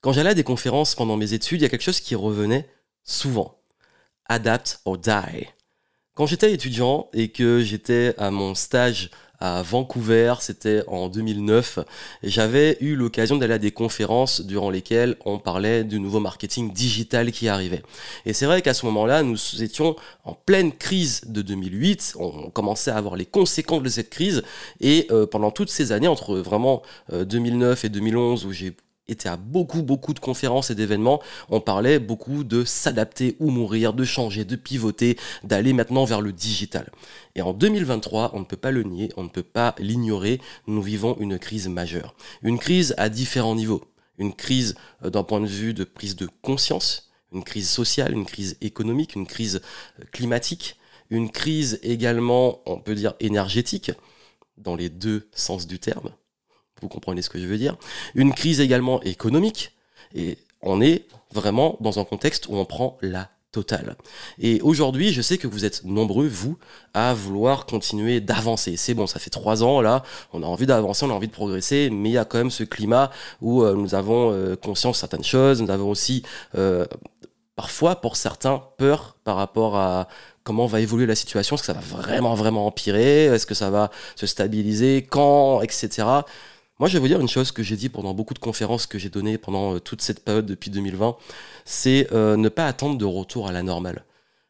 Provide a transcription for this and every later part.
Quand j'allais à des conférences pendant mes études, il y a quelque chose qui revenait souvent. Adapt or die. Quand j'étais étudiant et que j'étais à mon stage à Vancouver, c'était en 2009. J'avais eu l'occasion d'aller à des conférences durant lesquelles on parlait du nouveau marketing digital qui arrivait. Et c'est vrai qu'à ce moment-là, nous étions en pleine crise de 2008. On commençait à avoir les conséquences de cette crise. Et euh, pendant toutes ces années, entre vraiment 2009 euh, et 2011, où j'ai était à beaucoup, beaucoup de conférences et d'événements. On parlait beaucoup de s'adapter ou mourir, de changer, de pivoter, d'aller maintenant vers le digital. Et en 2023, on ne peut pas le nier, on ne peut pas l'ignorer, nous vivons une crise majeure. Une crise à différents niveaux. Une crise euh, d'un point de vue de prise de conscience, une crise sociale, une crise économique, une crise euh, climatique, une crise également, on peut dire, énergétique, dans les deux sens du terme. Vous comprenez ce que je veux dire. Une crise également économique. Et on est vraiment dans un contexte où on prend la totale. Et aujourd'hui, je sais que vous êtes nombreux, vous, à vouloir continuer d'avancer. C'est bon, ça fait trois ans, là, on a envie d'avancer, on a envie de progresser, mais il y a quand même ce climat où euh, nous avons euh, conscience de certaines choses, nous avons aussi, euh, parfois, pour certains, peur par rapport à comment va évoluer la situation, est-ce que ça va vraiment, vraiment empirer, est-ce que ça va se stabiliser, quand, etc. Moi, je vais vous dire une chose que j'ai dit pendant beaucoup de conférences que j'ai données pendant euh, toute cette période depuis 2020, c'est euh, ne pas attendre de retour à la normale.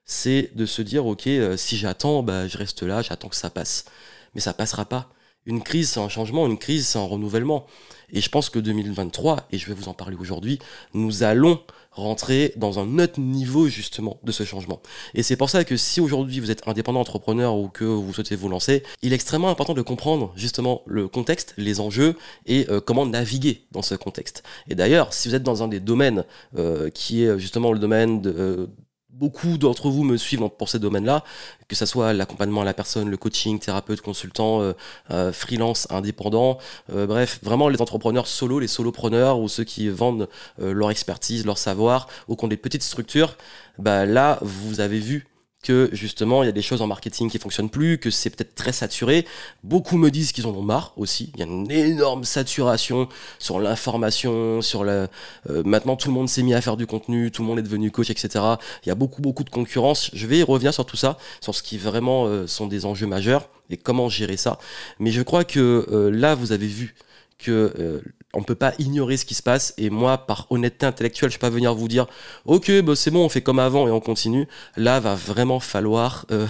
C'est de se dire, ok, euh, si j'attends, bah, je reste là, j'attends que ça passe. Mais ça passera pas. Une crise, c'est un changement, une crise, c'est un renouvellement. Et je pense que 2023, et je vais vous en parler aujourd'hui, nous allons rentrer dans un autre niveau justement de ce changement. Et c'est pour ça que si aujourd'hui vous êtes indépendant entrepreneur ou que vous souhaitez vous lancer, il est extrêmement important de comprendre justement le contexte, les enjeux et euh, comment naviguer dans ce contexte. Et d'ailleurs, si vous êtes dans un des domaines euh, qui est justement le domaine de, euh, beaucoup d'entre vous me suivent pour ces domaines-là, que ce soit l'accompagnement à la personne, le coaching, thérapeute, consultant, euh, euh, freelance, indépendant, euh, bref, vraiment les entrepreneurs solo, les solopreneurs ou ceux qui vendent leur expertise, leur savoir, qui ont des petites structures, bah là, vous avez vu que justement il y a des choses en marketing qui fonctionnent plus, que c'est peut-être très saturé. Beaucoup me disent qu'ils en ont marre aussi. Il y a une énorme saturation sur l'information, sur la. Euh, maintenant tout le monde s'est mis à faire du contenu, tout le monde est devenu coach, etc. Il y a beaucoup beaucoup de concurrence. Je vais y revenir sur tout ça, sur ce qui vraiment euh, sont des enjeux majeurs et comment gérer ça. Mais je crois que euh, là vous avez vu que on peut pas ignorer ce qui se passe et moi par honnêteté intellectuelle je peux pas venir vous dire ok bah c'est bon on fait comme avant et on continue là va vraiment falloir euh,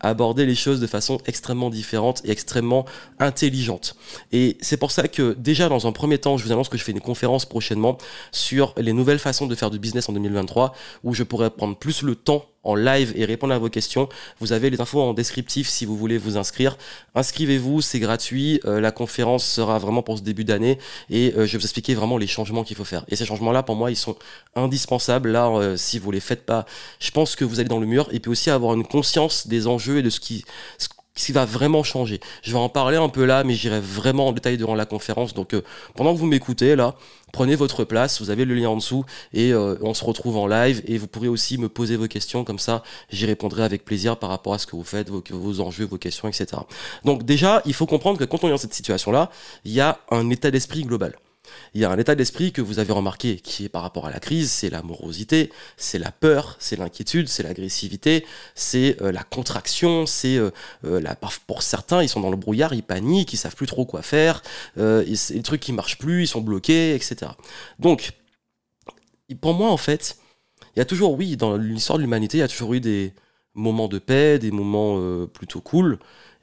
aborder les choses de façon extrêmement différente et extrêmement intelligente et c'est pour ça que déjà dans un premier temps je vous annonce que je fais une conférence prochainement sur les nouvelles façons de faire du business en 2023 où je pourrais prendre plus le temps en live et répondre à vos questions. Vous avez les infos en descriptif si vous voulez vous inscrire. Inscrivez-vous, c'est gratuit. Euh, la conférence sera vraiment pour ce début d'année euh, je vais vous expliquer vraiment les changements qu'il faut faire. Et ces changements-là, pour moi, ils sont indispensables. Là, euh, si vous les faites pas, je pense que vous allez dans le mur et puis aussi avoir une conscience des enjeux et de ce qui, qui va vraiment changer. Je vais en parler un peu là, mais j'irai vraiment en détail durant la conférence. Donc euh, pendant que vous m'écoutez là, prenez votre place, vous avez le lien en dessous et euh, on se retrouve en live et vous pourrez aussi me poser vos questions comme ça, j'y répondrai avec plaisir par rapport à ce que vous faites, vos, enjeux, vos questions, etc. Donc déjà, il faut comprendre que quand on est dans cette situation là, il y a un état d'esprit global il y a un état d'esprit que vous avez remarqué qui est par rapport à la crise, c'est l'amorosité, c'est la peur, c'est l'inquiétude, c'est l'agressivité, c'est euh, la contraction, c'est euh, euh, la pour certains ils sont dans le brouillard, ils paniquent, ils savent plus trop quoi faire, les trucs qui marchent plus, ils sont bloqués, etc. Donc pour moi en fait, il y a toujours oui dans l'histoire de l'humanité, il y a toujours eu des moments de paix, des moments plutôt cool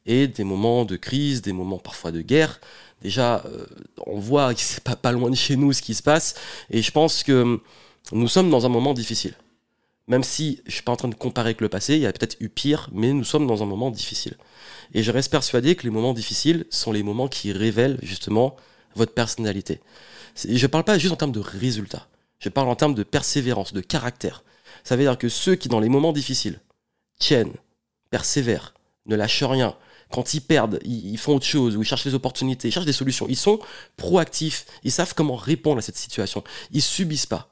et des moments de crise, des moments parfois de guerre déjà, euh, on voit que c'est pas, pas loin de chez nous ce qui se passe. Et je pense que hum, nous sommes dans un moment difficile. Même si je suis pas en train de comparer avec le passé, il y a peut-être eu pire, mais nous sommes dans un moment difficile. Et je reste persuadé que les moments difficiles sont les moments qui révèlent justement votre personnalité. Je parle pas juste en termes de résultats. Je parle en termes de persévérance, de caractère. Ça veut dire que ceux qui, dans les moments difficiles, tiennent, persévèrent, ne lâchent rien, quand ils perdent, ils, font autre chose, ou ils cherchent des opportunités, ils cherchent des solutions. Ils sont proactifs, ils savent comment répondre à cette situation. Ils subissent pas.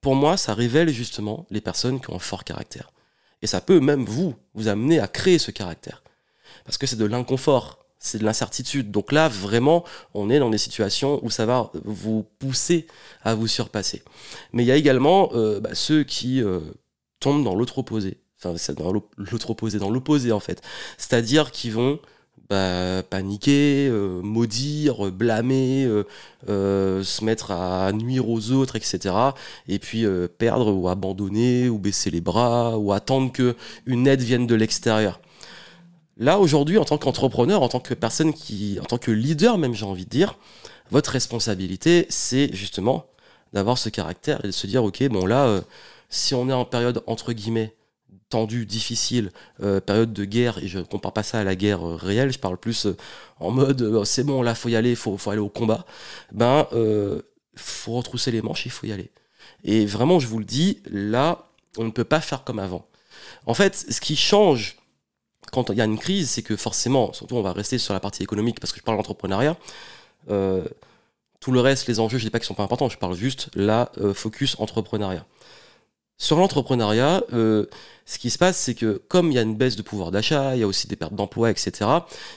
Pour moi, ça révèle justement les personnes qui ont un fort caractère. Et ça peut même vous, vous amener à créer ce caractère. Parce que c'est de l'inconfort. c'est de l'incertitude. Donc là, vraiment, on est dans des situations où ça va vous pousser à vous surpasser. Mais il y a également euh, bah, ceux qui euh, tombent dans l'autre opposé. Enfin, c'est dans l'autre opposé, dans l'opposé en fait. C'est-à-dire qui vont bah, paniquer, euh, maudire, blâmer, se mettre à nuire aux autres, etc. Et puis perdre ou abandonner ou baisser les bras ou attendre que une aide vienne de l'extérieur. Là, aujourd'hui, en tant qu'entrepreneur, en tant que personne qui, en tant que leader même, j'ai envie de dire, votre responsabilité, c'est justement d'avoir ce caractère et de se dire, ok, bon là, euh, si on est en période entre guillemets tendue, difficile, euh, période de guerre, et je ne compare pas ça à la guerre euh, réelle, je parle plus en mode, c'est bon, là, faut y aller, faut, faut aller au combat. Ben, faut retrousser les manches, il faut y aller. Et vraiment, je vous le dis, là, on ne peut pas faire comme avant. En fait, ce qui change quand il y a une crise, c'est que forcément, surtout on va rester sur la partie économique parce que je parle d'entrepreneuriat, euh, tout le reste, les enjeux, je ne dis pas qu'ils sont pas importants, je parle juste là, euh, focus entrepreneuriat. Sur l'entrepreneuriat, euh, ce qui se passe, c'est que comme il y a une baisse de pouvoir d'achat, il y a aussi des pertes d'emploi, etc.,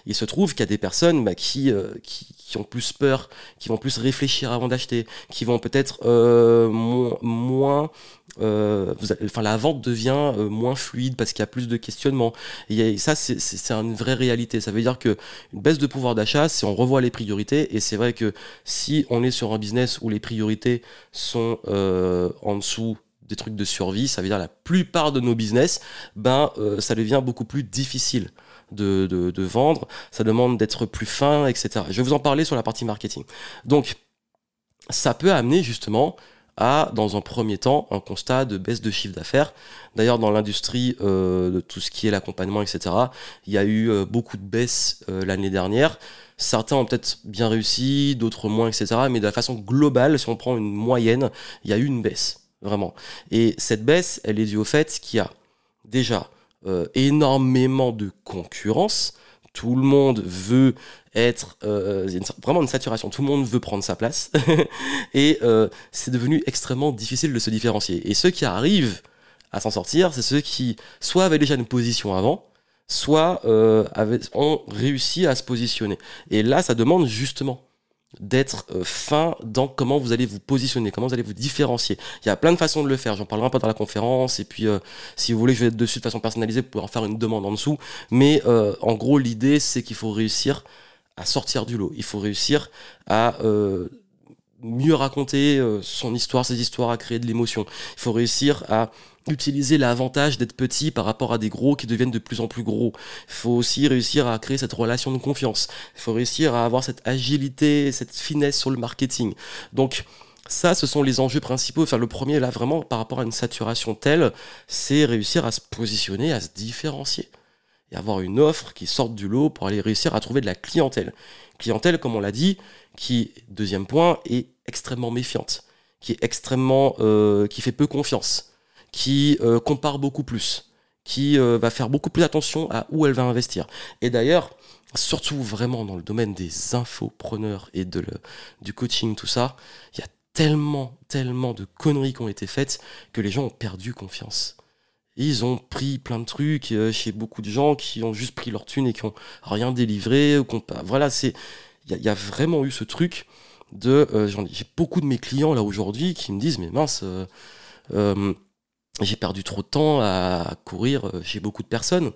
il se trouve qu'il y a des personnes bah, qui, qui, ont plus peur, qui vont plus réfléchir avant d'acheter, qui vont peut-être moins euh, enfin, la vente devient euh, moins fluide parce qu'il y a plus de questionnements. Et ça, c'est une vraie réalité. Ça veut dire que une baisse de pouvoir d'achat, c'est on revoit les priorités. Et c'est vrai que si on est sur un business où les priorités sont euh, en dessous des trucs de survie, ça veut dire la plupart de nos business, ben ça devient beaucoup plus difficile. De, vendre, ça demande d'être plus fin, etc. Je vais vous en parler sur la partie marketing. Donc, ça peut amener justement à, dans un premier temps, un constat de baisse de chiffre d'affaires. D'ailleurs, dans l'industrie euh, de tout ce qui est l'accompagnement, etc., il y a eu euh, beaucoup de baisses euh, l'année dernière. Certains ont peut-être bien réussi, d'autres moins, etc. Mais de la façon globale, si on prend une moyenne, il y a eu une baisse, vraiment. Et cette baisse, elle est due au fait qu'il y a déjà énormément de concurrence. Tout le monde veut être euh, vraiment une saturation. Tout le monde veut prendre sa place et euh, c'est devenu extrêmement difficile de se différencier. Et ceux qui arrivent à s'en sortir, c'est ceux qui soit avaient déjà une position avant, soit euh, ont réussi à se positionner. Et là, ça demande justement d'être euh, fin dans comment vous allez vous positionner, comment vous allez vous différencier. Il y a plein de façons de le faire, j'en parlerai un peu dans la conférence, et puis euh, si vous voulez, je vais être dessus de façon personnalisée, pour en faire une demande en dessous. Mais en gros, l'idée, c'est qu'il faut réussir à sortir du lot. Il faut réussir à euh, mieux raconter euh, son histoire, ses histoires, à créer de l'émotion. Il faut réussir à utiliser l'avantage d'être petit par rapport à des gros qui deviennent de plus en plus gros. Il faut aussi réussir à créer cette relation de confiance. Il faut réussir à avoir cette agilité, cette finesse sur le marketing. Donc, ça, ce sont les enjeux principaux. Enfin, le premier, là, vraiment, par rapport à une saturation telle, c'est réussir à se positionner, à se différencier et avoir une offre qui sorte du lot pour aller réussir à trouver de la clientèle. Clientèle, comme on l'a dit, qui, deuxième point, est extrêmement méfiante, qui est extrêmement, euh, qui fait peu confiance, qui euh, compare beaucoup plus, qui euh, va faire beaucoup plus attention à où elle va investir. Et d'ailleurs, surtout vraiment dans le domaine des infopreneurs et du coaching, tout ça, il y a tellement, tellement de conneries qui ont été faites que les gens ont perdu confiance ils ont pris plein de trucs euh, chez beaucoup de gens qui ont juste pris leur thune et qui ont rien délivré. Ou voilà, c'est il y, a vraiment eu ce truc de euh, j'ai beaucoup de mes clients là aujourd'hui qui me disent mais mince euh, j'ai perdu trop de temps à, courir chez beaucoup de personnes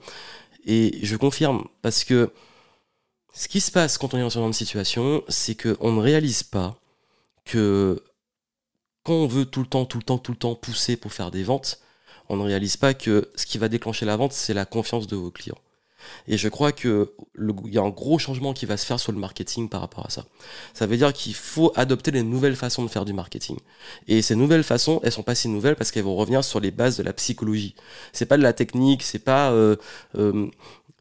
et je confirme parce que ce qui se passe quand on est dans ce genre de situation c'est qu'on ne réalise pas que quand on veut tout le temps tout le temps tout le temps pousser pour faire des ventes on ne réalise pas que ce qui va déclencher la vente, c'est la confiance de vos clients. Et je crois qu'il y a un gros changement qui va se faire sur le marketing par rapport à ça. Ça veut dire qu'il faut adopter les nouvelles façons de faire du marketing. Et ces nouvelles façons, elles sont pas si nouvelles parce qu'elles vont revenir sur les bases de la psychologie. C'est pas de la technique, c'est pas euh, euh,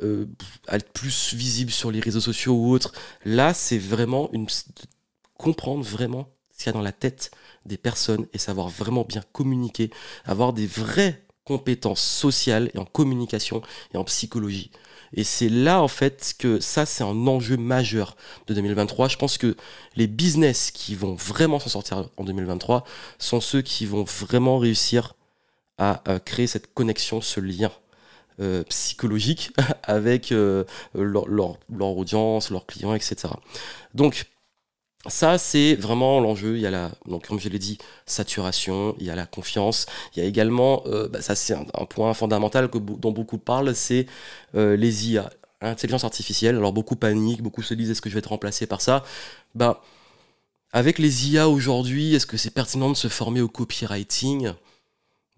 euh, être plus visible sur les réseaux sociaux ou autres. Là, c'est vraiment comprendre vraiment ce qu'il y a dans la tête des personnes et savoir vraiment bien communiquer, avoir des vraies compétences sociales et en communication et en psychologie. Et c'est là, en fait, que ça, c'est un enjeu majeur de 2023. Je pense que les business qui vont vraiment s'en sortir en 2023 sont ceux qui vont vraiment réussir à, créer cette connexion, ce lien psychologique avec leur, leur, audience, leurs clients, etc. Donc, ça, c'est vraiment l'enjeu. Il y a la, donc comme je l'ai dit, saturation, il y a la confiance. Il y a également, bah, ça c'est un, point fondamental que, dont beaucoup parlent, c'est les IA, intelligence artificielle. Alors beaucoup paniquent, beaucoup se disent est-ce que je vais être remplacé par ça? Bah, avec les IA aujourd'hui, est-ce que c'est pertinent de se former au copywriting?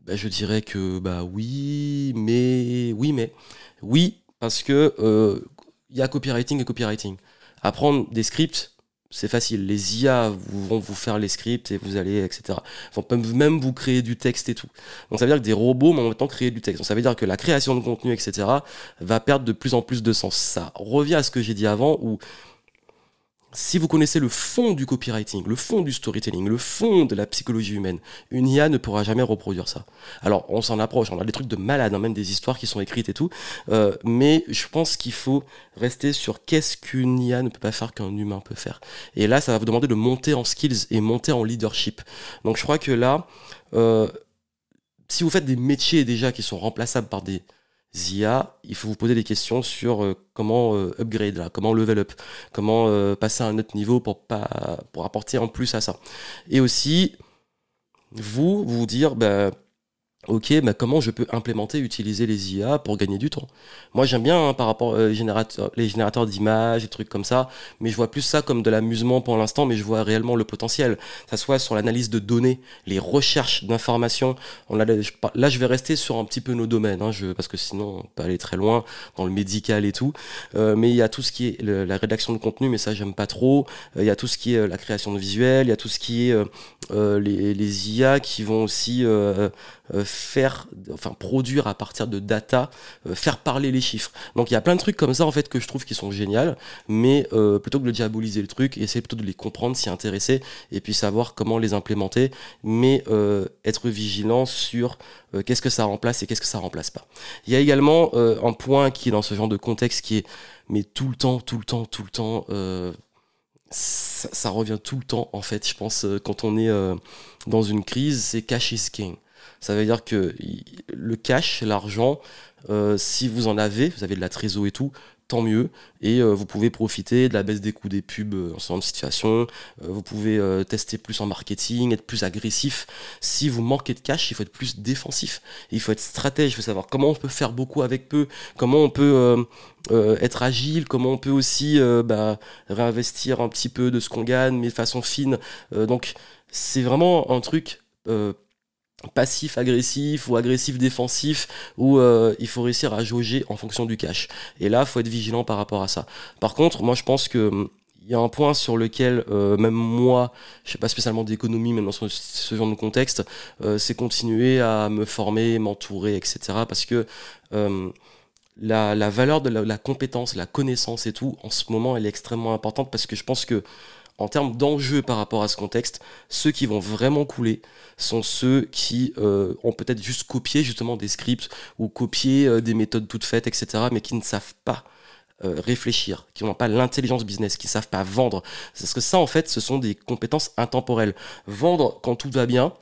Bah, Je dirais que bah oui, mais oui, mais oui, parce que euh, y a copywriting et copywriting. Apprendre des scripts, c'est facile. Les IA vont vous faire les scripts et vous allez, etc. Ils même vous créer du texte et tout. Donc ça veut dire que des robots vont en même temps créer du texte. Donc ça veut dire que la création de contenu, etc., va perdre de plus en plus de sens. Ça revient à ce que j'ai dit avant, où si vous connaissez le fond du copywriting, le fond du storytelling, le fond de la psychologie humaine, une IA ne pourra jamais reproduire ça. Alors, on s'en approche, on a des trucs de malade, hein, même des histoires qui sont écrites et tout, euh, mais je pense qu'il faut rester sur qu'est-ce qu'une IA ne peut pas faire qu'un humain peut faire. Et là, ça va vous demander de monter en skills et monter en leadership. Donc, je crois que là, euh, si vous faites des métiers déjà qui sont remplaçables par des Zia, il faut vous poser des questions sur euh, comment euh, upgrade, comment level up, comment euh, passer à un autre niveau pour, pas, pour apporter en plus à ça. Et aussi, vous, vous dire, bah, ok, mais comment je peux implémenter, utiliser les IA pour gagner du temps? Moi, j'aime bien hein, par rapport euh, générateurs, les générateurs d'images, des trucs comme ça, mais je vois plus ça comme de l'amusement pour l'instant, mais je vois réellement le potentiel. Ça soit sur l'analyse de données, les recherches d'informations. là, je vais rester sur un petit peu nos domaines, hein, parce que sinon, on peut aller très loin dans le médical et tout. Euh, mais il y a tout ce qui est la rédaction de contenu, mais ça, j'aime pas trop. Euh, il y a tout ce qui est la création de visuels, il y a tout ce qui est les, les, IA qui vont aussi euh, faire, enfin produire à partir de data, euh, faire parler les chiffres. Donc il y a plein de trucs comme ça en fait que je trouve qui sont géniales, mais euh, plutôt que de diaboliser le truc, essayer plutôt de les comprendre, s'y intéresser et puis savoir comment les implémenter, mais être vigilant sur qu'est-ce que ça remplace et qu'est-ce que ça remplace pas. Il y a également un point qui est dans ce genre de contexte qui est mais tout le temps, tout le temps, tout le temps. Ça, ça, revient tout le temps en fait je pense quand on est dans une crise c'est cash is king ça veut dire que le cash, l'argent, euh, si vous en avez, vous avez de la trésor et tout, tant mieux. Et euh, vous pouvez profiter de la baisse des coûts des pubs euh, en ce genre de situation. vous pouvez tester plus en marketing, être plus agressif. Si vous manquez de cash, il faut être plus défensif. Il faut être stratège, il faut savoir comment on peut faire beaucoup avec peu, comment on peut être agile, comment on peut aussi bah, réinvestir un petit peu de ce qu'on gagne, mais de façon fine. donc c'est vraiment un truc passif agressif ou agressif défensif où euh, il faut réussir à jauger en fonction du cash et là faut être vigilant par rapport à ça par contre moi je pense que hum, il y a un point sur lequel euh, même moi, je sais pas spécialement d'économie, même dans ce, genre de contexte, euh, c'est continuer à me former, m'entourer, etc. Parce que hum, la, la, valeur de la, la, compétence, la connaissance et tout, en ce moment, elle est extrêmement importante parce que je pense que en termes d'enjeux par rapport à ce contexte, ceux qui vont vraiment couler sont ceux qui euh, ont peut-être juste copié justement des scripts ou copié euh, des méthodes toutes faites, etc., mais qui ne savent pas euh, réfléchir, qui n'ont pas l'intelligence business, qui ne savent pas vendre. Parce que ça, en fait, ce sont des compétences intemporelles. Vendre quand tout va bien,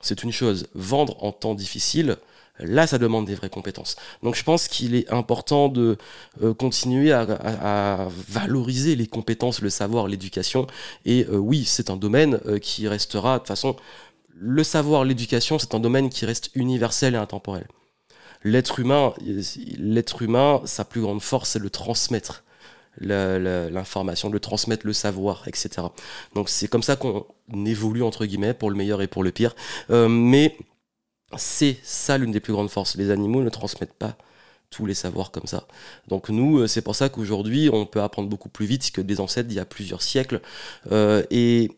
c'est une chose. Vendre en temps difficile, Là, ça demande des vraies compétences. Donc je pense qu'il est important de euh, continuer à, valoriser les compétences, le savoir, l'éducation. Et euh, oui, c'est un domaine euh, qui restera, de toute façon, le savoir, l'éducation, c'est un domaine qui reste universel et intemporel. L'être humain, l'être humain, sa plus grande force, c'est le transmettre l'information, de transmettre le savoir, etc. Donc c'est comme ça qu'on évolue entre guillemets pour le meilleur et pour le pire. mais c'est ça l'une des plus grandes forces. Les animaux ne transmettent pas tous les savoirs comme ça. Donc nous, euh, c'est pour ça qu'aujourd'hui, on peut apprendre beaucoup plus vite que des ancêtres d'il y a plusieurs siècles. Euh, et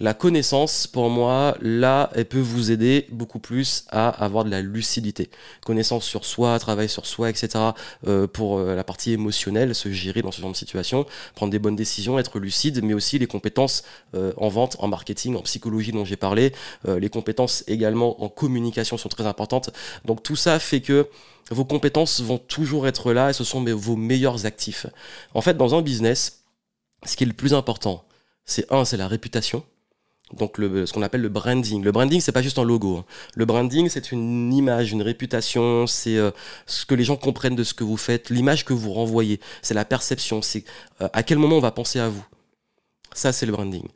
la connaissance, pour moi, là, elle peut vous aider beaucoup plus à avoir de la lucidité. Connaissance sur soi, travail sur soi, etc. Euh, pour euh, la partie émotionnelle, se gérer dans ce genre de situation, prendre des bonnes décisions, être lucide, mais aussi les compétences euh, en vente, en marketing, en psychologie dont j'ai parlé. les compétences également en communication sont très importantes. Donc tout ça fait que vos compétences vont toujours être là et ce sont vos meilleurs actifs. En fait, dans un business, ce qui est le plus important, c'est un, c'est la réputation donc le, ce qu'on appelle le branding. Le branding, c'est pas juste un logo. hein. Le branding, c'est une image, une réputation, c'est euh, ce que les gens comprennent de ce que vous faites, l'image que vous renvoyez, c'est la perception, c'est euh, à quel moment on va penser à vous. Ça, c'est le branding.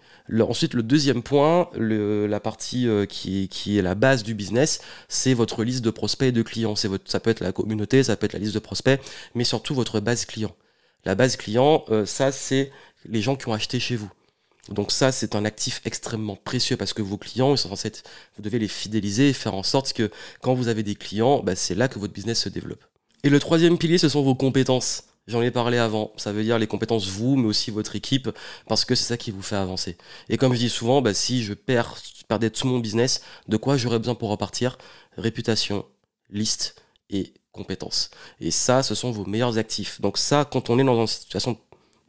Ensuite, le deuxième point, la partie euh, qui, est la base du business, c'est votre liste de prospects et de clients. Votre, ça peut être la communauté, ça peut être la liste de prospects, mais surtout votre base client. La base client, ça, c'est les gens qui ont acheté chez vous. Donc ça, c'est un actif extrêmement précieux parce que vos clients, ils sont censés être- vous devez les fidéliser et faire en sorte que quand vous avez des clients, bah, c'est là que votre business se développe. Et le troisième pilier, ce sont vos compétences. J'en ai parlé avant. Ça veut dire les compétences vous, mais aussi votre équipe, parce que c'est ça qui vous fait avancer. Et comme je dis souvent, bah, si je perds, perdais tout mon business, de quoi j'aurais besoin pour repartir? Réputation, liste et compétences. Et ça, ce sont vos meilleurs actifs. Donc ça, quand on est dans une situation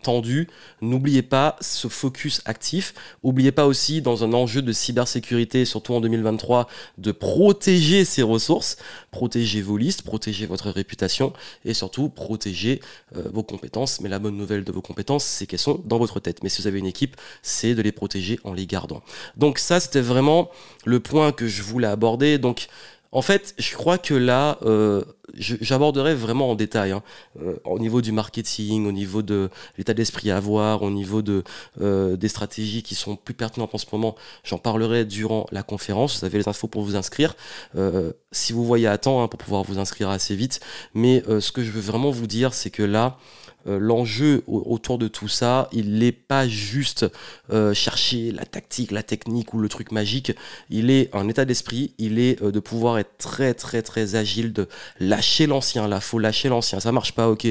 tendue, n'oubliez pas ce focus actif. N'oubliez pas aussi, dans un enjeu de cybersécurité, surtout en 2023, de protéger ces ressources, protéger vos listes, protéger votre réputation et surtout protéger euh, vos compétences. Mais la bonne nouvelle de vos compétences, c'est qu'elles sont dans votre tête. Mais si vous avez une équipe, c'est de les protéger en les gardant. Donc ça, c'était vraiment le point que je voulais aborder. Donc en fait, je crois que là, euh, j'aborderai vraiment en détail, hein, euh, au niveau du marketing, au niveau de l'état d'esprit à avoir, au niveau de, euh, des stratégies qui sont plus pertinentes en ce moment. J'en parlerai durant la conférence. Vous avez les infos pour vous inscrire. Si vous voyez à temps, hein, pour pouvoir vous inscrire assez vite. Mais ce que je veux vraiment vous dire, c'est que là, l'enjeu au- autour de tout ça, il n'est pas juste euh, chercher la tactique, la technique ou le truc magique. Il est un état d'esprit, il est euh, de pouvoir être très très très agile, de lâcher l'ancien. Là, faut lâcher l'ancien. Ça marche pas, ok.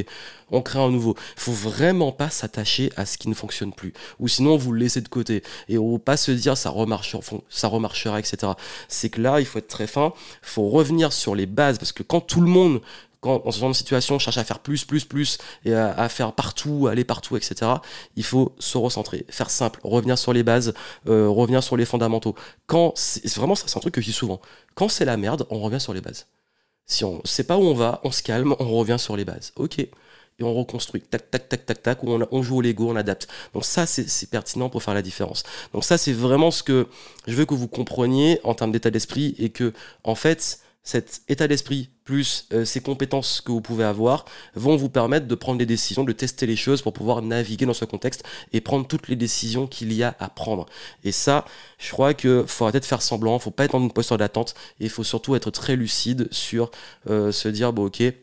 On crée un nouveau. Faut vraiment pas s'attacher à ce qui ne fonctionne plus. Ou sinon, vous le laissez de côté. Et on pas se dire ça remarche, ça remarchera, etc. C'est que là, il faut être très fin. faut revenir sur les bases parce que quand tout le monde quand dans ce genre de situation cherche à faire plus, plus, plus et à, faire partout, aller partout, etc. Il faut se recentrer, faire simple, revenir sur les bases, euh, revenir sur les fondamentaux. Quand c'est vraiment ça, c'est un truc que je dis souvent. Quand c'est la merde, on revient sur les bases. Si on sait pas où on va, on se calme, on revient sur les bases. Ok. Et on reconstruit. Tac, tac, tac, tac, tac. On, on joue au Lego, on adapte. Donc ça, c'est pertinent pour faire la différence. Donc ça, c'est vraiment ce que je veux que vous compreniez en termes d'état d'esprit et que, en fait, cet état d'esprit plus euh, ces compétences que vous pouvez avoir vont vous permettre de prendre des décisions, de tester les choses pour pouvoir naviguer dans ce contexte et prendre toutes les décisions qu'il y a à prendre. Et ça, je crois que faut arrêter de faire semblant, faut pas être dans une posture d'attente et il faut surtout être très lucide sur euh, se dire bon ok, il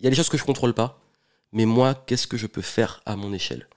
y a des choses que je contrôle pas, mais moi qu'est-ce que je peux faire à mon échelle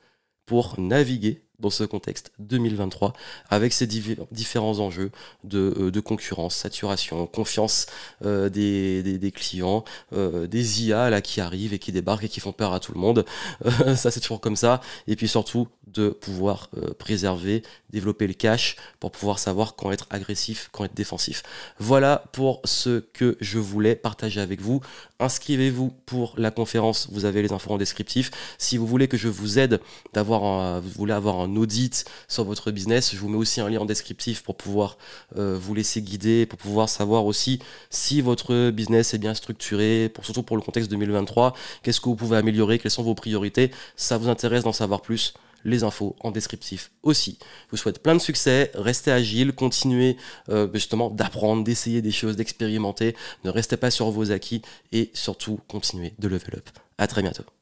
pour naviguer dans ce contexte 2023 avec ces divi- différents enjeux de, euh, de concurrence, saturation, confiance euh, des, clients, euh, des IA là qui arrivent et qui débarquent et qui font peur à tout le monde. Ça c'est toujours comme ça. Et puis surtout de pouvoir préserver, développer le cash pour pouvoir savoir quand être agressif, quand être défensif. Voilà pour ce que je voulais partager avec vous. Inscrivez-vous pour la conférence, vous avez les infos en descriptif. Si vous voulez que je vous aide un, vous voulez avoir audit sur votre business, je vous mets aussi un lien en descriptif pour pouvoir euh, vous laisser guider, pour pouvoir savoir aussi si votre business est bien structuré, pour, surtout pour le contexte 2023, qu'est-ce que vous pouvez améliorer, quelles sont vos priorités? Ça vous intéresse d'en savoir plus? Les infos en descriptif aussi. Je vous souhaite plein de succès, restez agile, continuez euh, justement d'apprendre, d'essayer des choses, d'expérimenter, ne restez pas sur vos acquis et surtout continuez de level up. À très bientôt.